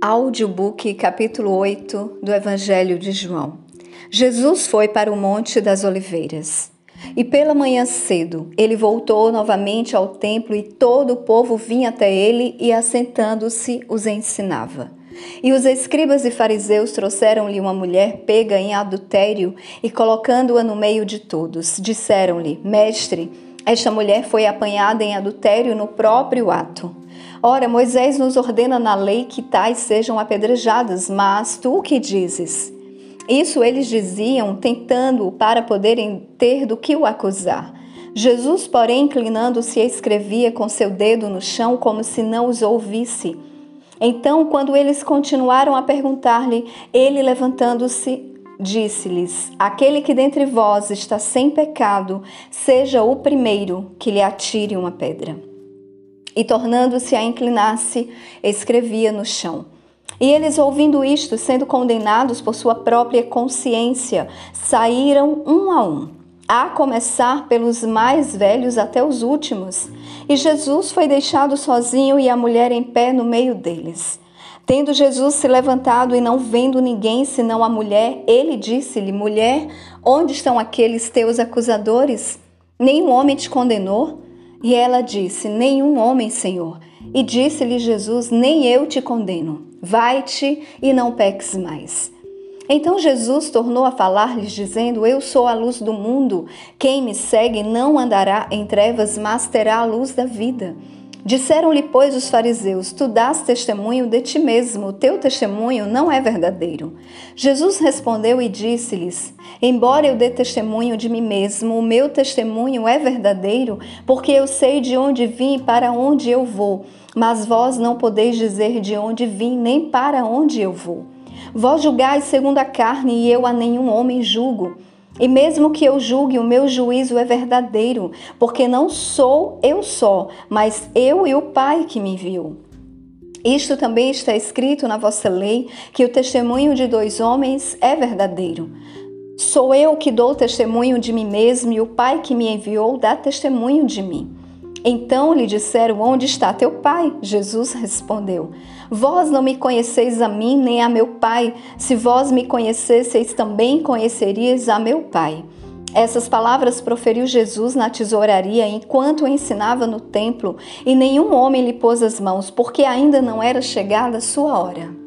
Audiobook capítulo 8 do Evangelho de João. Jesus foi para o Monte das Oliveiras. E pela manhã cedo ele voltou novamente ao templo e todo o povo vinha até ele e assentando-se os ensinava. E os escribas e fariseus trouxeram-lhe uma mulher pega em adultério e colocando-a no meio de todos, disseram-lhe: Mestre, esta mulher foi apanhada em adultério no próprio ato. Ora, Moisés nos ordena na lei que tais sejam apedrejadas, mas tu o que dizes? Isso eles diziam, tentando para poderem ter do que o acusar. Jesus, porém, inclinando-se, escrevia com seu dedo no chão, como se não os ouvisse. Então, quando eles continuaram a perguntar-lhe, ele, levantando-se, disse-lhes: Aquele que dentre vós está sem pecado, seja o primeiro que lhe atire uma pedra e, tornando-se a inclinar-se, escrevia no chão. E eles, ouvindo isto, sendo condenados por sua própria consciência, saíram um a um, a começar pelos mais velhos até os últimos. E Jesus foi deixado sozinho e a mulher em pé no meio deles. Tendo Jesus se levantado e não vendo ninguém senão a mulher, ele disse-lhe: Mulher, onde estão aqueles teus acusadores? Nenhum homem te condenou? E ela disse: Nenhum homem, Senhor. E disse-lhe Jesus: Nem eu te condeno. Vai-te e não peques mais. Então Jesus tornou a falar-lhes, dizendo: Eu sou a luz do mundo. Quem me segue não andará em trevas, mas terá a luz da vida. Disseram-lhe, pois, os fariseus: Tu dás testemunho de ti mesmo, teu testemunho não é verdadeiro. Jesus respondeu e disse-lhes: Embora eu dê testemunho de mim mesmo, o meu testemunho é verdadeiro, porque eu sei de onde vim e para onde eu vou. Mas vós não podeis dizer de onde vim, nem para onde eu vou. Vós julgais segundo a carne, e eu a nenhum homem julgo. E mesmo que eu julgue, o meu juízo é verdadeiro, porque não sou eu só, mas eu e o Pai que me enviou. Isto também está escrito na vossa lei, que o testemunho de dois homens é verdadeiro. Sou eu que dou testemunho de mim mesmo, e o Pai que me enviou dá testemunho de mim. Então lhe disseram: Onde está teu pai? Jesus respondeu: Vós não me conheceis a mim nem a meu pai. Se vós me conhecesseis, também conhecerias a meu pai. Essas palavras proferiu Jesus na tesouraria enquanto ensinava no templo, e nenhum homem lhe pôs as mãos, porque ainda não era chegada a sua hora.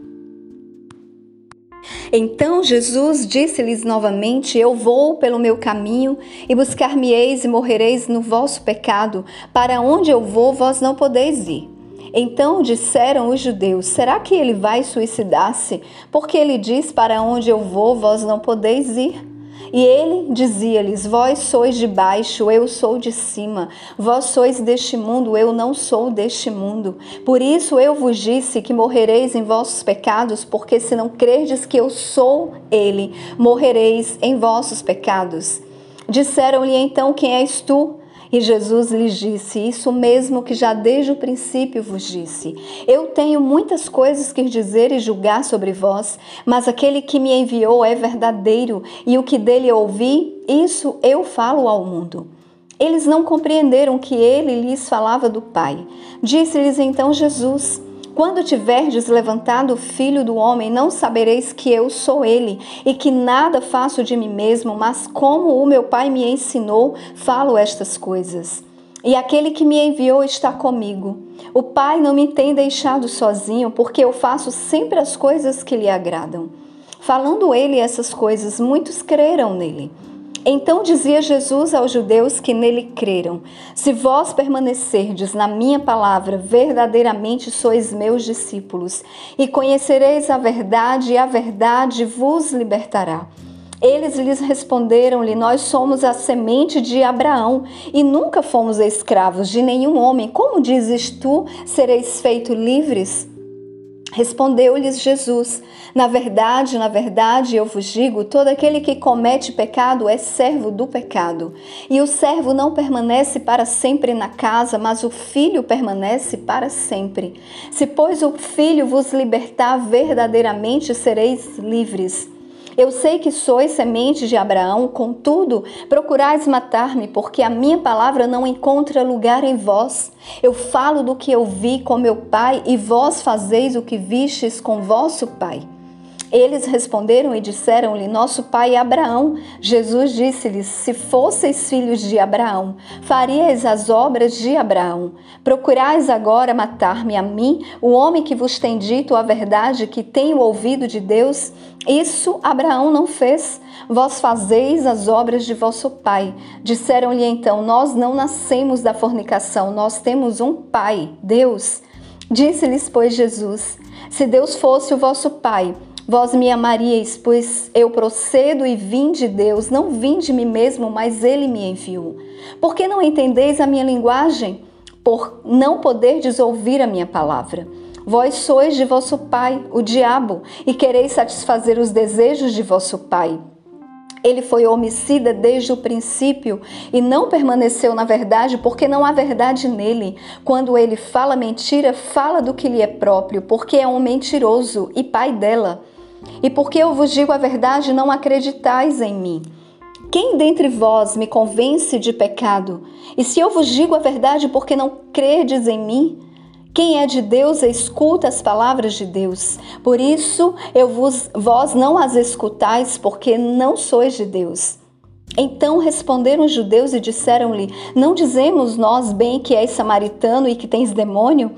Então Jesus disse-lhes novamente: Eu vou pelo meu caminho e buscar-me-eis e morrereis no vosso pecado. Para onde eu vou, vós não podeis ir. Então disseram os judeus: Será que ele vai suicidar-se? Porque ele diz: Para onde eu vou, vós não podeis ir. E ele dizia-lhes: Vós sois de baixo, eu sou de cima. Vós sois deste mundo, eu não sou deste mundo. Por isso eu vos disse que morrereis em vossos pecados, porque se não crerdes que eu sou ele, morrereis em vossos pecados. Disseram-lhe então: Quem és tu? E Jesus lhes disse: Isso mesmo que já desde o princípio vos disse. Eu tenho muitas coisas que dizer e julgar sobre vós, mas aquele que me enviou é verdadeiro, e o que dele ouvi, isso eu falo ao mundo. Eles não compreenderam que ele lhes falava do Pai. Disse-lhes então Jesus: quando tiverdes levantado o Filho do Homem, não sabereis que eu sou ele, e que nada faço de mim mesmo, mas como o meu Pai me ensinou, falo estas coisas. E aquele que me enviou está comigo. O Pai não me tem deixado sozinho, porque eu faço sempre as coisas que lhe agradam. Falando ele essas coisas, muitos creram nele. Então dizia Jesus aos judeus que nele creram: Se vós permanecerdes na minha palavra, verdadeiramente sois meus discípulos, e conhecereis a verdade, e a verdade vos libertará. Eles lhes responderam-lhe: Nós somos a semente de Abraão e nunca fomos escravos de nenhum homem. Como dizes tu, sereis feitos livres? Respondeu-lhes Jesus: Na verdade, na verdade, eu vos digo: todo aquele que comete pecado é servo do pecado. E o servo não permanece para sempre na casa, mas o filho permanece para sempre. Se, pois, o filho vos libertar, verdadeiramente sereis livres. Eu sei que sois semente de Abraão, contudo, procurais matar-me, porque a minha palavra não encontra lugar em vós. Eu falo do que eu vi com meu pai, e vós fazeis o que vistes com vosso pai. Eles responderam e disseram-lhe: Nosso pai é Abraão. Jesus disse-lhes: Se fosseis filhos de Abraão, faríeis as obras de Abraão. Procurais agora matar-me a mim, o homem que vos tem dito a verdade, que tenho ouvido de Deus. Isso Abraão não fez. Vós fazeis as obras de vosso pai. Disseram-lhe então: Nós não nascemos da fornicação, nós temos um pai, Deus. Disse-lhes, pois, Jesus: Se Deus fosse o vosso pai, Vós me amaríeis, pois eu procedo e vim de Deus, não vim de mim mesmo, mas Ele me enviou. Por que não entendeis a minha linguagem? Por não poderdes ouvir a minha palavra. Vós sois de vosso pai, o diabo, e quereis satisfazer os desejos de vosso pai. Ele foi homicida desde o princípio e não permaneceu na verdade, porque não há verdade nele. Quando ele fala mentira, fala do que lhe é próprio, porque é um mentiroso e pai dela. E porque eu vos digo a verdade, não acreditais em mim. Quem dentre vós me convence de pecado? E se eu vos digo a verdade, porque não credes em mim? Quem é de Deus escuta as palavras de Deus. Por isso eu vos, vós não as escutais, porque não sois de Deus. Então responderam os judeus e disseram-lhe: Não dizemos nós bem que és samaritano e que tens demônio?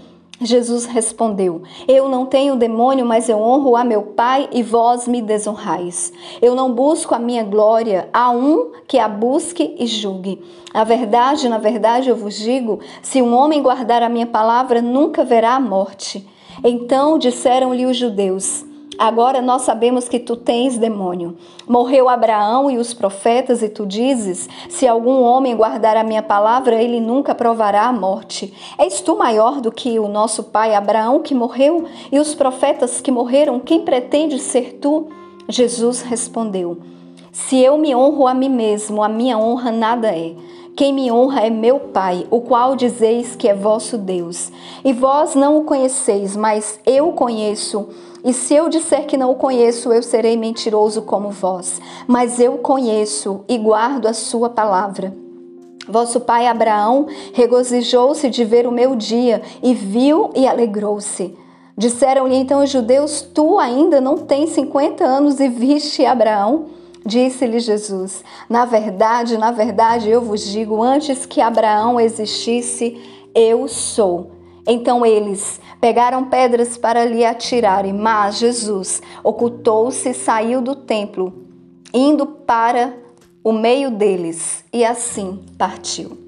Jesus respondeu: Eu não tenho demônio, mas eu honro a meu Pai e vós me desonrais. Eu não busco a minha glória, há um que a busque e julgue. A verdade, na verdade, eu vos digo: se um homem guardar a minha palavra, nunca verá a morte. Então disseram-lhe os judeus: Agora nós sabemos que tu tens demônio. Morreu Abraão e os profetas, e tu dizes: Se algum homem guardar a minha palavra, ele nunca provará a morte. És tu maior do que o nosso pai Abraão que morreu e os profetas que morreram? Quem pretende ser tu? Jesus respondeu: Se eu me honro a mim mesmo, a minha honra nada é. Quem me honra é meu Pai, o qual dizeis que é vosso Deus. E vós não o conheceis, mas eu o conheço. E se eu disser que não o conheço, eu serei mentiroso como vós. Mas eu o conheço e guardo a sua palavra. Vosso pai Abraão regozijou-se de ver o meu dia e viu e alegrou-se. Disseram-lhe então os judeus: Tu ainda não tens cinquenta anos e viste Abraão? Disse-lhe Jesus: Na verdade, na verdade, eu vos digo, antes que Abraão existisse, eu sou. Então eles pegaram pedras para lhe atirarem, mas Jesus ocultou-se e saiu do templo, indo para o meio deles, e assim partiu.